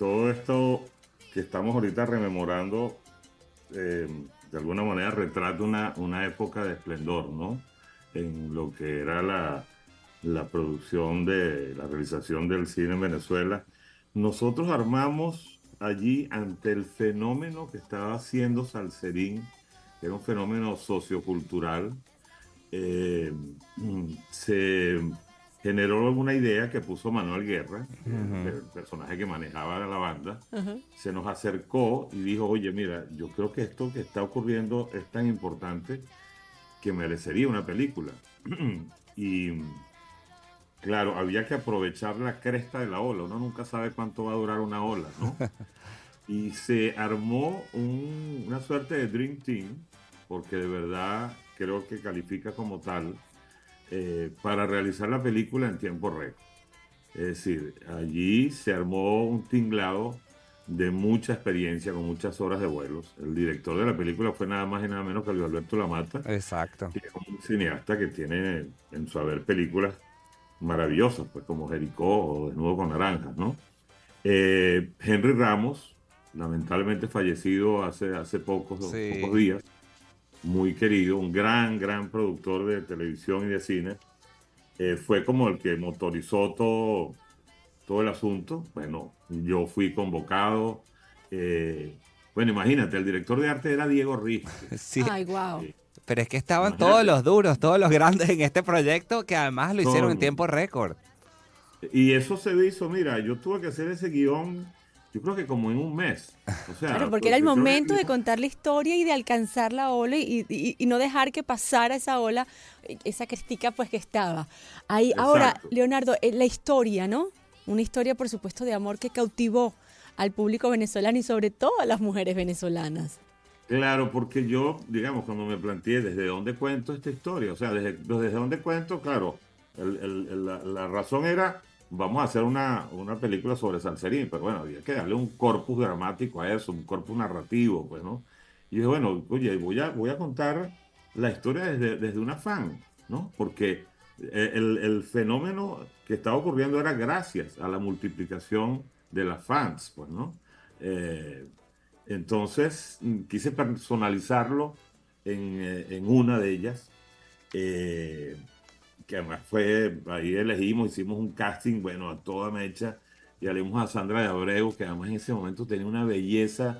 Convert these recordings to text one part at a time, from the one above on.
todo esto que estamos ahorita rememorando, eh, de alguna manera retrata una, una época de esplendor, ¿no? En lo que era la, la producción de la realización del cine en Venezuela. Nosotros armamos allí ante el fenómeno que estaba haciendo Salserín, que era un fenómeno sociocultural, eh, se generó una idea que puso Manuel Guerra, el personaje que manejaba la banda, se nos acercó y dijo, oye, mira, yo creo que esto que está ocurriendo es tan importante que merecería una película. y claro, había que aprovechar la cresta de la ola, uno nunca sabe cuánto va a durar una ola, ¿no? y se armó una suerte de Dream Team, porque de verdad creo que califica como tal eh, para realizar la película en tiempo récord. Es decir, allí se armó un tinglado de mucha experiencia, con muchas horas de vuelos. El director de la película fue nada más y nada menos que Luis Alberto Lamata. Exacto. Que es un cineasta que tiene en su haber películas maravillosas, pues como Jericó o Desnudo con Naranjas, ¿no? Eh, Henry Ramos, lamentablemente fallecido hace, hace pocos, pocos días, muy querido, un gran, gran productor de televisión y de cine. Eh, fue como el que motorizó todo, todo el asunto. Bueno, yo fui convocado. Eh, bueno, imagínate, el director de arte era Diego Riz. Sí. Ay, wow. Pero es que estaban todos los duros, todos los grandes en este proyecto que además lo hicieron en tiempo récord. Y eso se hizo, mira, yo tuve que hacer ese guion yo creo que como en un mes. claro, porque era el momento de contar la historia y de alcanzar la ola y, no dejar que pasara esa ola, esa crestica pues que estaba. Ahí, ahora, Leonardo, eh, la historia, ¿no? Una historia, por supuesto, de amor que cautivó al público venezolano y sobre todo a las mujeres venezolanas. Claro, porque yo, digamos, cuando me planteé desde dónde cuento esta historia, o sea, desde, desde dónde cuento, claro, la razón era vamos a hacer una, una película sobre Salserín, pero bueno, había que darle un corpus dramático a eso, un corpus narrativo, pues, ¿no? Y dije, bueno, oye, voy a, voy a contar la historia desde, desde una fan, ¿no? Porque eh, el, el, fenómeno que estaba ocurriendo era gracias a la multiplicación de las fans, pues, ¿no? Eh, entonces, quise personalizarlo en, eh, en, una de ellas que además fue, ahí elegimos, hicimos un casting, bueno, a toda mecha, y elegimos a Sandra de Abreu, que además en ese momento tenía una belleza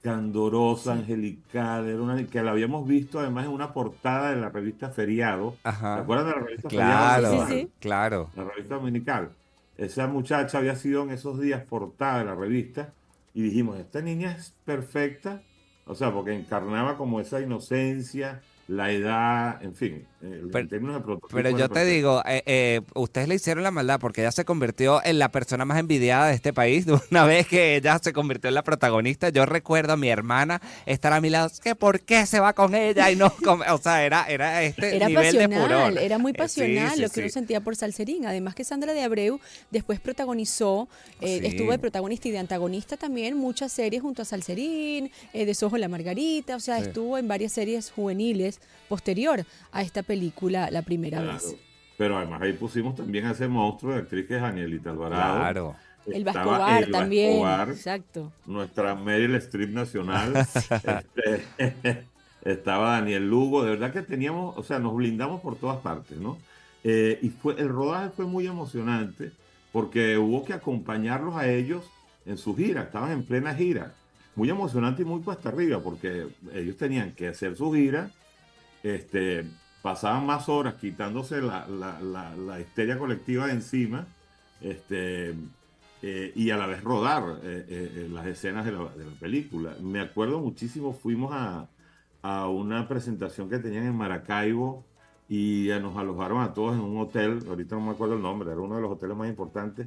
candorosa, angelical, era una, que la habíamos visto además en una portada de la revista Feriado. ¿Te acuerdas de la revista Feriado? Claro, sí, claro. La revista dominical. Esa muchacha había sido en esos días portada de la revista y dijimos, esta niña es perfecta, o sea, porque encarnaba como esa inocencia, la edad, en fin, pero, en términos de Pero yo te digo, eh, eh, ustedes le hicieron la maldad porque ella se convirtió en la persona más envidiada de este país. Una vez que ella se convirtió en la protagonista, yo recuerdo a mi hermana estar a mi lado, que por qué se va con ella y no o sea, era, era este era nivel pasional, Era muy eh, pasional lo que uno sentía por Salserín. Además que Sandra de Abreu después protagonizó, estuvo de protagonista y de antagonista también muchas series junto a Salserín, de Sojo la Margarita, o sea, estuvo en varias series juveniles posterior a esta película la primera vez. Pero además ahí pusimos también a ese monstruo de actriz que es Anielita Alvarado. Claro. El Vascobar también. exacto. Nuestra Meryl Streep nacional. Este, estaba Daniel Lugo. De verdad que teníamos, o sea, nos blindamos por todas partes, ¿no? Eh, y fue, el rodaje fue muy emocionante porque hubo que acompañarlos a ellos en su gira. Estaban en plena gira. Muy emocionante y muy cuesta arriba porque ellos tenían que hacer su gira este, pasaban más horas quitándose la, la, histeria colectiva de encima este, eh, y a la vez rodar eh, eh, las escenas de la, película. Me acuerdo muchísimo, fuimos a, una presentación que tenían en Maracaibo y nos alojaron a todos en un hotel, ahorita no me acuerdo el nombre, era uno de los hoteles más importantes,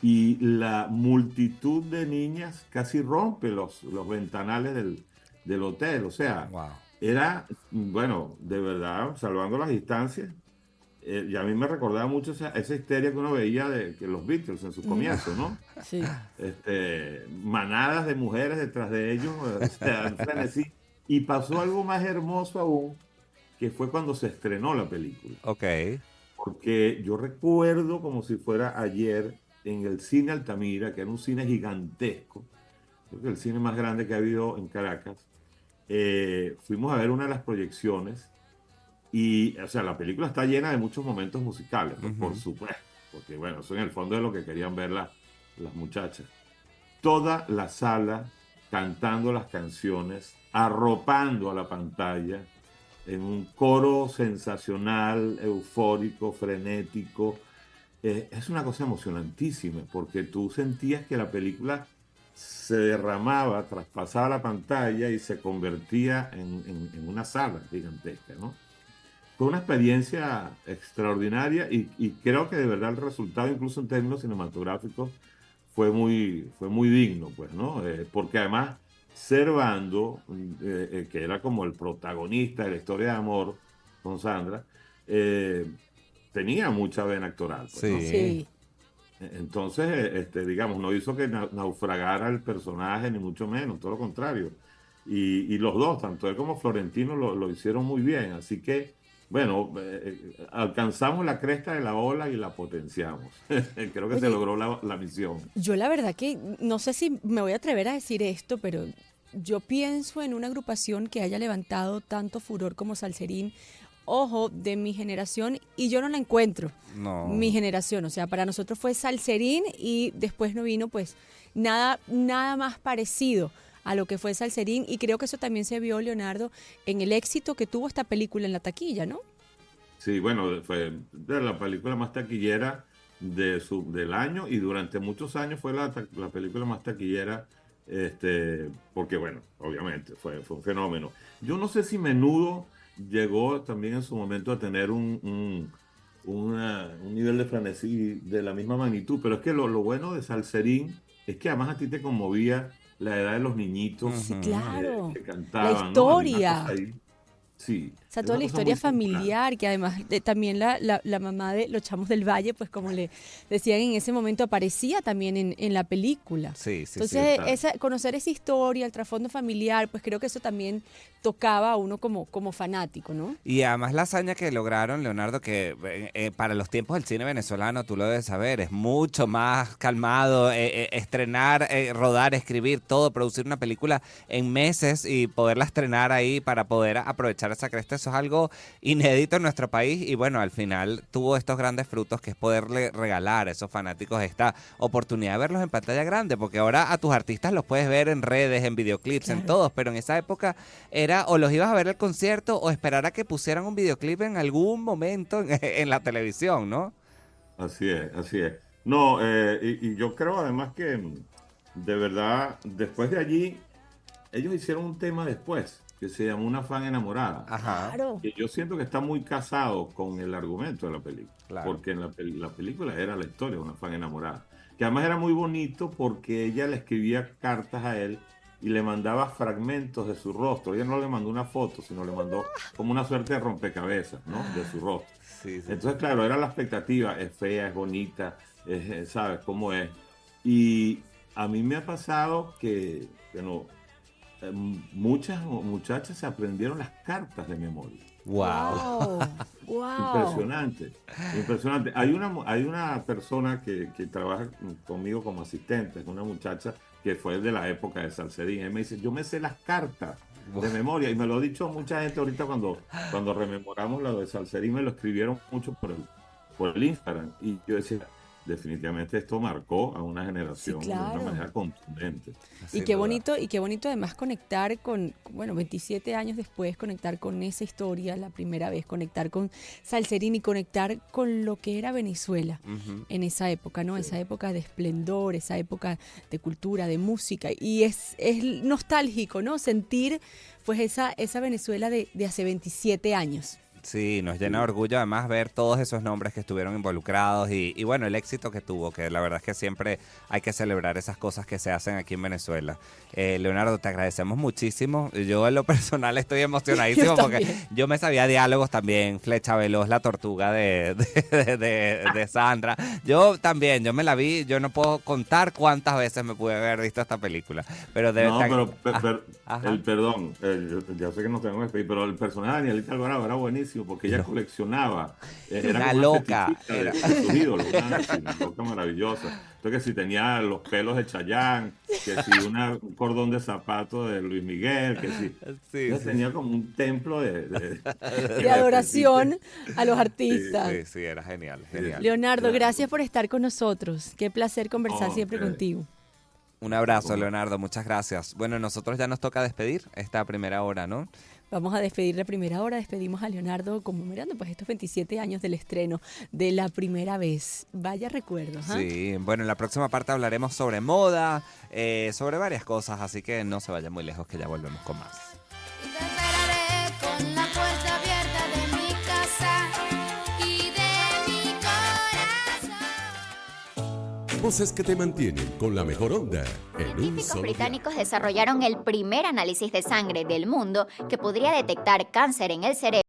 y la multitud de niñas casi rompe los, los ventanales del, del hotel, o sea, era, bueno, de verdad, salvando las distancias. Eh, y a mí me recordaba mucho esa, esa, histeria que uno veía de que los Beatles en su comienzo, ¿no? Sí. Este, manadas de mujeres detrás de ellos, este, Y pasó algo más hermoso aún, que fue cuando se estrenó la película. Ok. Porque yo recuerdo como si fuera ayer en el cine Altamira, que era un cine gigantesco, creo que el cine más grande que ha habido en Caracas, eh, fuimos a ver una de las proyecciones y, o sea, la película está llena de muchos momentos musicales, por supuesto, porque bueno, eso en el fondo es lo que querían ver las muchachas. Toda la sala cantando las canciones, arropando a la pantalla en un coro sensacional, eufórico, frenético. Eh, es una cosa emocionantísima, porque tú sentías que la película se derramaba, traspasaba la pantalla y se convertía en, una sala gigantesca, ¿no? Fue una experiencia extraordinaria y, creo que de verdad el resultado, incluso en términos cinematográficos, fue muy, fue muy digno, pues, ¿no? Eh, porque además Servando, eh, eh, que era como el protagonista de la historia de amor con Sandra, tenía mucha vena actoral. Pues, sí. Entonces, este, digamos, no hizo que naufragara el personaje, ni mucho menos, todo lo contrario. Y, los dos, tanto él como Florentino, lo, lo hicieron muy bien. Así que bueno, eh, alcanzamos la cresta de la ola y la potenciamos. Creo que se logró la, misión. Yo la verdad que no sé si me voy a atrever a decir esto, pero yo pienso en una agrupación que haya levantado tanto furor como Salserín. Ojo, de mi generación, y yo no la encuentro. No. Mi generación, o sea, para nosotros fue Salserín y después no vino pues nada, nada más parecido a lo que fue Salserín y creo que eso también se vio, Leonardo, en el éxito que tuvo esta película en la taquilla, ¿no? Sí, bueno, fue de la película más taquillera de su, del año y durante muchos años fue la, la película más taquillera, este, porque bueno, obviamente fue, fue un fenómeno. Yo no sé si Menudo llegó también en su momento a tener un, un, un nivel de frenesí de la misma magnitud, pero es que lo, lo bueno de Salserín es que además a ti te conmovía la edad de los niñitos sí, claro. que, cantaban. La historia. Sí. O sea, toda la historia familiar, que además también la, la, mamá de los chamos del valle, pues como le decían en ese momento, aparecía también en, en la película. Sí, sí, Entonces, esa, conocer esa historia, el trasfondo familiar, pues creo que eso también tocaba a uno como, como fanático, ¿no? Y además la hazaña que lograron, Leonardo, que eh, eh, para los tiempos del cine venezolano, tú lo debes saber, es mucho más calmado, eh, estrenar, rodar, escribir, todo, producir una película en meses y poderla estrenar ahí para poder aprovechar esa cresta eso es algo inédito en nuestro país y bueno, al final tuvo estos grandes frutos que es poderle regalar a esos fanáticos esta oportunidad de verlos en pantalla grande, porque ahora a tus artistas los puedes ver en redes, en videoclips, en todos, pero en esa época era o los ibas a ver el concierto o esperar a que pusieran un videoclip en algún momento en, la televisión, ¿no? Así es, así es. No, eh, y yo creo además que de verdad, después de allí, ellos hicieron un tema después que se llama Una fan enamorada. Ajá. Que yo siento que está muy casado con el argumento de la película. Porque en la, la, película era la historia de una fan enamorada. Que además era muy bonito porque ella le escribía cartas a él y le mandaba fragmentos de su rostro. Ella no le mandó una foto, sino le mandó como una suerte de rompecabezas, ¿no? De su rostro. Entonces, claro, era la expectativa. Es fea, es bonita, ¿sabes cómo es? Y a mí me ha pasado que, que no, eh, muchas muchachas se aprendieron las cartas de memoria. Wow. Impresionante, impresionante. Hay una, hay una persona que, trabaja conmigo como asistente, una muchacha que fue de la época de Salcerín. Él me dice, yo me sé las cartas de memoria y me lo ha dicho mucha gente ahorita cuando, cuando rememoramos lo de Salcerín, me lo escribieron mucho por el, por el Instagram. Y yo decía, definitivamente esto marcó a una generación de una manera contundente. Y qué bonito, y qué bonito además conectar con, bueno, 27 años después, conectar con esa historia, la primera vez, conectar con Salserín y conectar con lo que era Venezuela en esa época, ¿no? Esa época de esplendor, esa época de cultura, de música. Y es, es nostálgico, ¿no? Sentir pues esa, esa Venezuela de, de hace 27 años. Sí, nos llena de orgullo además ver todos esos nombres que estuvieron involucrados y, bueno, el éxito que tuvo, que la verdad es que siempre hay que celebrar esas cosas que se hacen aquí en Venezuela. Eh, Leonardo, te agradecemos muchísimo. Yo en lo personal estoy emocionadísimo porque yo me sabía diálogos también, Flecha Veloz, la tortuga de, de, Sandra. Yo también, yo me la vi, yo no puedo contar cuántas veces me pude haber visto esta película. Pero de No, pero, el perdón, ya sé que no tengo que pero el personaje de Danielita Alvarado era buenísimo porque ella coleccionaba. eh, era una loca. Era. De, de sus ídolos, una, una, loca maravillosa. Entonces, que si tenía los pelos de Chayán, que si una, un cordón de zapato de Luis Miguel, que si. Sí, sí. tenía como un templo de. De, de adoración a los artistas. Sí, sí, era genial. genial. Leonardo, gracias por estar con nosotros. Qué placer conversar oh, siempre okay. contigo. Un abrazo, Leonardo, muchas gracias. Bueno, nosotros ya nos toca despedir esta primera hora, ¿no? Vamos a despedir la primera hora, despedimos a Leonardo conmemorando pues estos 27 años del estreno de la primera vez. Vaya recuerdos. ¿eh? Sí, bueno, en la próxima parte hablaremos sobre moda, eh, sobre varias cosas, así que no se vayan muy lejos que ya volvemos con más. Voces que te mantienen con la mejor onda. En Científicos un británicos desarrollaron el primer análisis de sangre del mundo que podría detectar cáncer en el cerebro.